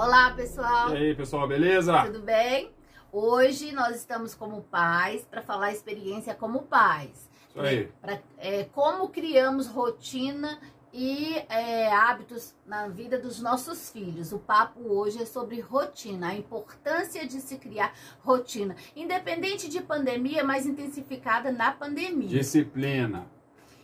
Olá, pessoal. E aí, pessoal, beleza? Tudo bem? Hoje nós estamos como pais para falar a experiência como pais. Isso aí. Pra, é, como criamos rotina e é, hábitos na vida dos nossos filhos. O papo hoje é sobre rotina, a importância de se criar rotina, independente de pandemia, mas intensificada na pandemia. Disciplina.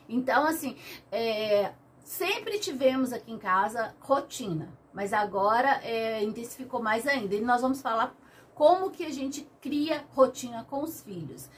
Então, assim, é, sempre tivemos aqui em casa rotina, mas agora é, intensificou mais ainda. E nós vamos falar como que a gente cria rotina com os filhos.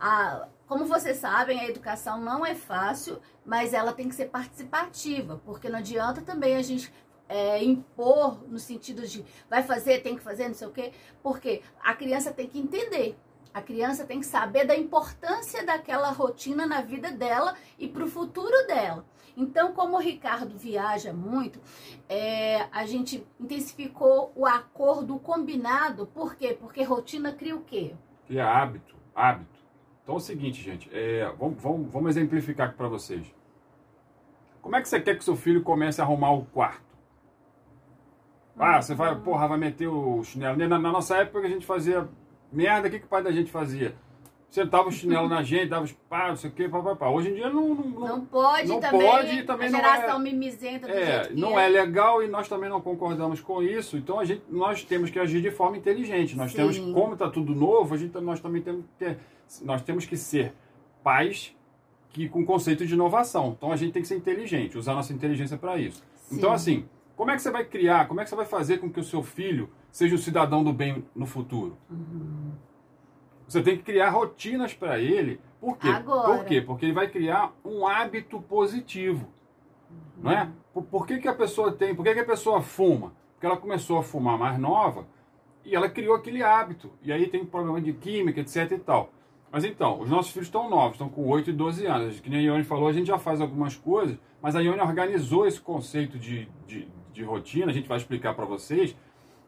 A, como vocês sabem, a educação não é fácil, mas ela tem que ser participativa, porque não adianta também a gente é, impor no sentido de vai fazer, tem que fazer, não sei o quê, porque a criança tem que entender. A criança tem que saber da importância daquela rotina na vida dela e para o futuro dela. Então, como o Ricardo viaja muito, é, a gente intensificou o acordo, combinado. Por quê? Porque rotina cria o quê? Cria hábito, hábito. Então é o seguinte, gente, é, vamos, vamos, vamos exemplificar aqui para vocês. Como é que você quer que seu filho comece a arrumar o quarto? Ah, você vai, porra, vai meter o chinelo. Na, na nossa época a gente fazia merda, o que, que o pai da gente fazia? Sentava o chinelo na gente, dava os pá, não sei o que, pá, pá, pá. Hoje em dia não, não, não pode não também. Pode, também a não geração é, mimizenta do é, não é. é legal e nós também não concordamos com isso. Então a gente, nós temos que agir de forma inteligente. Nós Sim. temos, como está tudo novo, a gente, nós também temos que ter, nós temos que ser pais que com conceito de inovação. Então a gente tem que ser inteligente, usar nossa inteligência para isso. Sim. Então assim, como é que você vai criar? Como é que você vai fazer com que o seu filho seja um cidadão do bem no futuro? Uhum. Você tem que criar rotinas para ele. Por quê? Agora. Por quê? Porque ele vai criar um hábito positivo. Não é? Por, por que, que a pessoa tem? Por que, que a pessoa fuma? Porque ela começou a fumar mais nova e ela criou aquele hábito. E aí tem problema de química, etc e tal. Mas então, os nossos filhos estão novos, estão com 8 e 12 anos. Que nem a Ione falou, a gente já faz algumas coisas, mas a Ione organizou esse conceito de, de, de rotina, a gente vai explicar para vocês.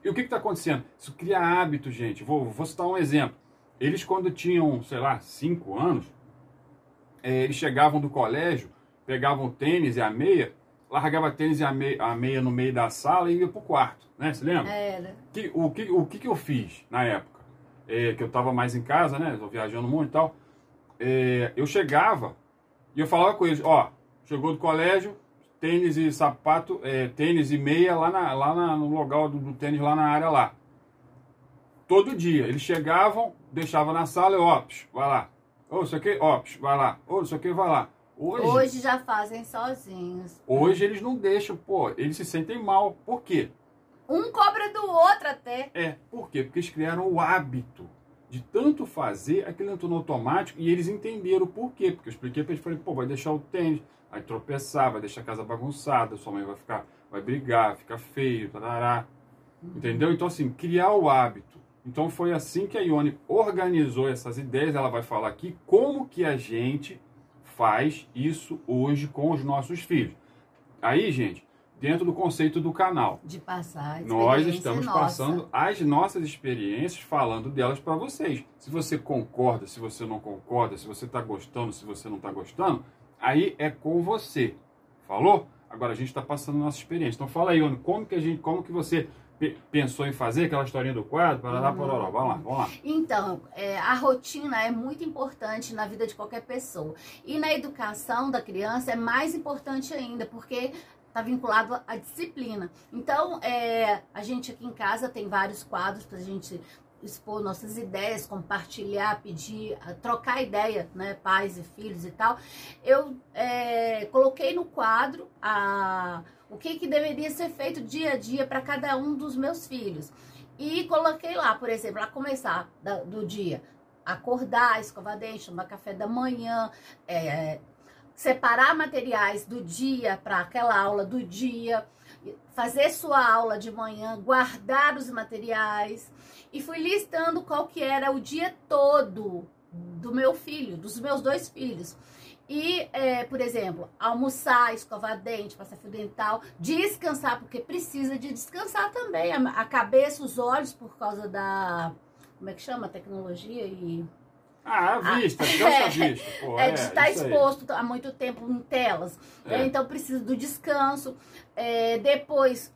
E o que está acontecendo? Isso cria hábito, gente. Vou, vou citar um exemplo. Eles, quando tinham, sei lá, 5 anos, eh, eles chegavam do colégio, pegavam o tênis e a meia, largava tênis e a meia, a meia no meio da sala e ia pro quarto, né? Você lembra? Era. Que, o, que, o que, que eu fiz na época? É, que eu estava mais em casa, né? Eu viajando muito e tal. É, eu chegava e eu falava com eles, ó, chegou do colégio, tênis e sapato, é, tênis e meia lá, na, lá na, no local do, do tênis, lá na área lá. Todo dia. Eles chegavam, deixavam na sala e, ó, psh, vai lá. Ô, isso aqui, ó, psh, vai lá. Ô, isso aqui, vai lá. Hoje, Hoje já fazem sozinhos. hoje eles não deixam, pô, eles se sentem mal. Por quê? Um cobra do outro até. É, por quê? Porque eles criaram o hábito de tanto fazer, aquilo entrou no automático e eles entenderam o porquê. Porque eu expliquei pra eles, falei, pô, vai deixar o tênis, vai tropeçar, vai deixar a casa bagunçada, sua mãe vai ficar, vai brigar, fica feio, tarará. Entendeu? Então, assim, criar o hábito. Então, foi assim que a Ione organizou essas ideias. Ela vai falar aqui como que a gente faz isso hoje com os nossos filhos. Aí, gente, dentro do conceito do canal, De passar. nós estamos nossa. passando as nossas experiências, falando delas para vocês. Se você concorda, se você não concorda, se você está gostando, se você não está gostando, aí é com você. Falou? Agora a gente está passando a nossa experiência. Então fala aí, Ione, como que a gente, como que você pensou em fazer aquela historinha do quadro? Parará, pororó. Vamos lá, vamos lá. Então, é, a rotina é muito importante na vida de qualquer pessoa. E na educação da criança é mais importante ainda, porque está vinculado à disciplina. Então, é, a gente aqui em casa tem vários quadros para a gente expor nossas ideias, compartilhar, pedir, trocar ideia, né, pais e filhos e tal. Eu é, coloquei no quadro a, o que, que deveria ser feito dia a dia para cada um dos meus filhos. E coloquei lá, por exemplo, a começar do dia, acordar, escovar dente, tomar café da manhã, é, separar materiais do dia para aquela aula do dia, fazer sua aula de manhã, guardar os materiais e fui listando qual que era o dia todo do meu filho, dos meus dois filhos. E, é, por exemplo, almoçar, escovar dente, passar fio dental, descansar, porque precisa de descansar também. A, a cabeça, os olhos, por causa da. Como é que chama? Tecnologia e. Ah, a vista, cansa a vista. Pô, É, de estar exposto há muito tempo em telas. É. né? Então precisa do descanso. É, depois,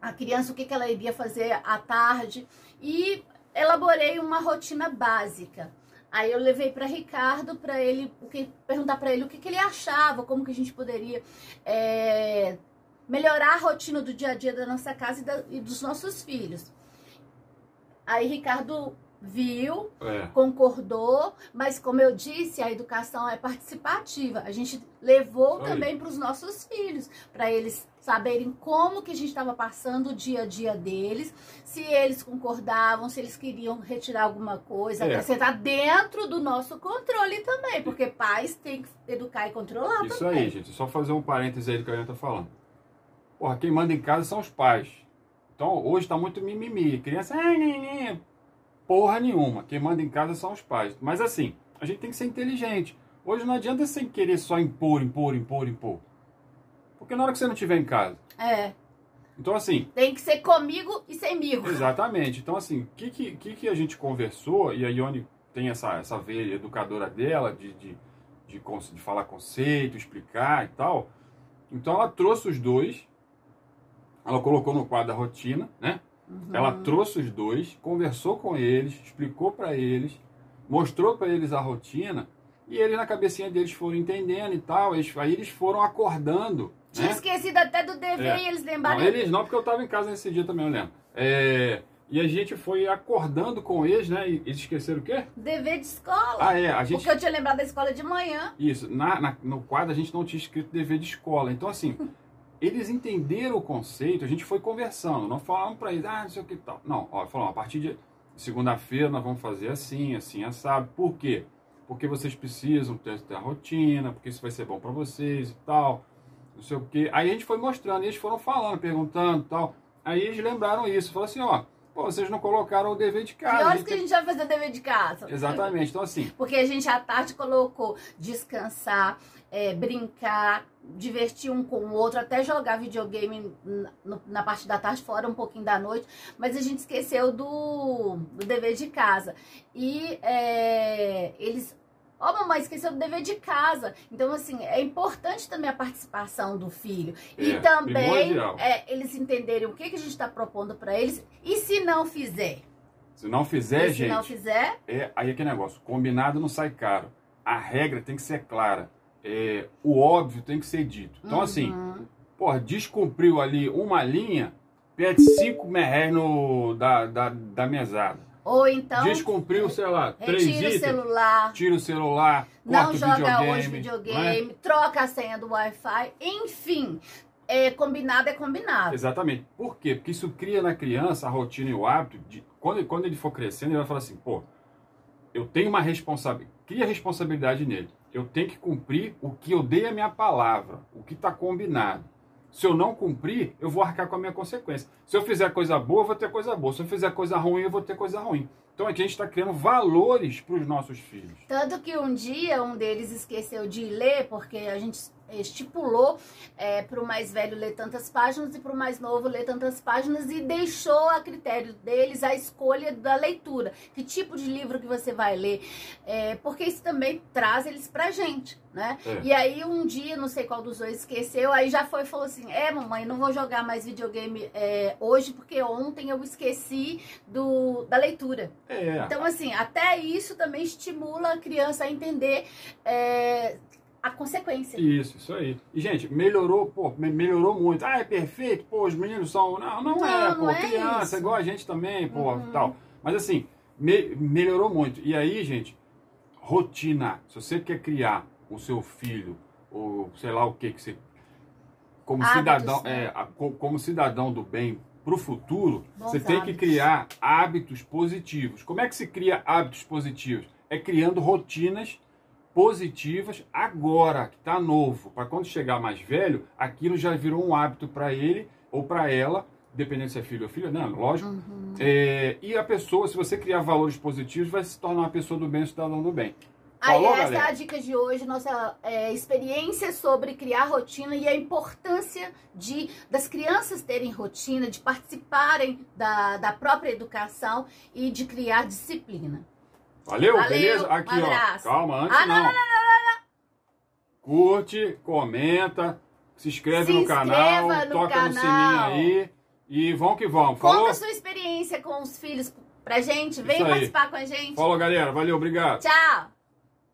a criança o que, que ela iria fazer à tarde e elaborei uma rotina básica. Aí eu levei para Ricardo para ele perguntar para ele o que, que ele achava, como que a gente poderia é, melhorar a rotina do dia a dia da nossa casa e, da, e dos nossos filhos. Aí Ricardo viu, é. concordou, mas como eu disse, a educação é participativa. A gente levou também para os nossos filhos, para eles saberem como que a gente estava passando o dia a dia deles, se eles concordavam, se eles queriam retirar alguma coisa, é. acrescentar dentro do nosso controle também, porque pais têm que educar e controlar Isso também. aí, gente, só fazer um parêntese aí do que a gente tá falando. Porra, quem manda em casa são os pais. Então, hoje tá muito mimimi, criança, ah, porra nenhuma. Quem manda em casa são os pais. Mas assim, a gente tem que ser inteligente. Hoje não adianta sem querer só impor, impor, impor, impor. Porque na hora que você não estiver em casa. É. Então, assim. Tem que ser comigo e semigo. Exatamente. Então, assim, o que, que, que a gente conversou, e a Ione tem essa, essa veia educadora dela, de, de, de, de falar conceito, explicar e tal. Então, ela trouxe os dois, ela colocou no quadro da rotina, né? Uhum. Ela trouxe os dois, conversou com eles, explicou para eles, mostrou para eles a rotina e eles na cabecinha deles foram entendendo e tal. Eles, aí eles foram acordando. Tinha né? esquecido até do dever é. e eles lembraram. Não, eles não, porque eu estava em casa nesse dia também, eu lembro. É, e a gente foi acordando com eles, né? E eles esqueceram o quê? Dever de escola. Ah, é. A gente... Porque eu tinha lembrado da escola de manhã. Isso. Na, na, no quadro a gente não tinha escrito dever de escola. Então, assim, eles entenderam o conceito, a gente foi conversando, não falamos para eles, ah, não sei o que tal. Não, ó, falamos, a partir de segunda-feira nós vamos fazer assim, assim, assado. Por quê? Porque vocês precisam ter, a rotina, porque isso vai ser bom para vocês e tal, não sei o que. Aí a gente foi mostrando, eles foram falando, perguntando e tal. Aí eles lembraram isso, falaram assim, ó, Pô, vocês não colocaram o dever de casa. Que horas que a gente vai fazer o dever de casa? Exatamente, então assim. Porque a gente à tarde colocou descansar, é, brincar, divertir um com o outro, até jogar videogame na, na parte da tarde, fora um pouquinho da noite, mas a gente esqueceu do, do dever de casa. E é, eles Ó, oh, mamãe, esqueceu do dever de casa. Então, assim, é importante também a participação do filho. É, e também é, eles entenderem o que, que a gente está propondo para eles. E se não fizer? Se não fizer, gente. Se não fizer. É, aí é que negócio. Combinado não sai caro. A regra tem que ser clara é, o óbvio tem que ser dito. Então, assim, uhum. assim, porra, descumpriu ali uma linha, pede cinco merréis no, da, da, da mesada. Ou então. Descumpriu, sei lá, três Tira o celular. Tira o celular. Não joga videogame, hoje videogame. É? Troca a senha do Wi-Fi. Enfim. É, combinado é combinado. Exatamente. Por quê? Porque isso cria na criança a rotina e o hábito de. Quando, quando ele for crescendo, ele vai falar assim, pô, eu tenho uma responsabilidade. Cria responsabilidade nele eu tenho que cumprir o que eu dei a minha palavra, o que está combinado. Se eu não cumprir, eu vou arcar com a minha consequência. Se eu fizer coisa boa, eu vou ter coisa boa. Se eu fizer coisa ruim, eu vou ter coisa ruim. Então aqui a gente está criando valores para os nossos filhos. Tanto que um dia um deles esqueceu de ler, porque a gente estipulou é, para o mais velho ler tantas páginas e para o mais novo ler tantas páginas e deixou a critério deles a escolha da leitura. Que tipo de livro que você vai ler? É, porque isso também traz eles pra gente, né? É. E aí um dia, não sei qual dos dois esqueceu, aí já foi e falou assim, é mamãe, não vou jogar mais videogame é, hoje porque ontem eu esqueci do, da leitura. É. Então assim, até isso também estimula a criança a entender é, a consequência. Isso, isso aí. E, gente, melhorou, pô, melhorou muito. Ah, é perfeito, pô, os meninos são. Não, não, não é, pô, não é criança, isso. igual a gente também, pô, uhum. tal. Mas assim, me, melhorou muito. E aí, gente, rotina. Se você quer criar o seu filho, ou sei lá o que que você. Como Hábitos, cidadão, né? é, como cidadão do bem para o futuro, Bons você tem hábitos. que criar hábitos positivos. Como é que se cria hábitos positivos? É criando rotinas positivas agora, que está novo. Para quando chegar mais velho, aquilo já virou um hábito para ele ou para ela, dependendo se é filho ou filha, não, lógico. Uhum. É, e a pessoa, se você criar valores positivos, vai se tornar uma pessoa do bem, cidadão do bem. Aí essa galera? é a dica de hoje, nossa é, experiência sobre criar rotina e a importância de das crianças terem rotina, de participarem da, da própria educação e de criar disciplina. Valeu, Valeu beleza? Aqui, um ó. Calma, antes ah, não. Não, não, não, Curte, comenta, se inscreve se no canal, no toca canal. no sininho aí E vamos que vamos. Falou? Conta a sua experiência com os filhos pra gente. Vem participar com a gente. Falou, galera. Valeu, obrigado. Tchau.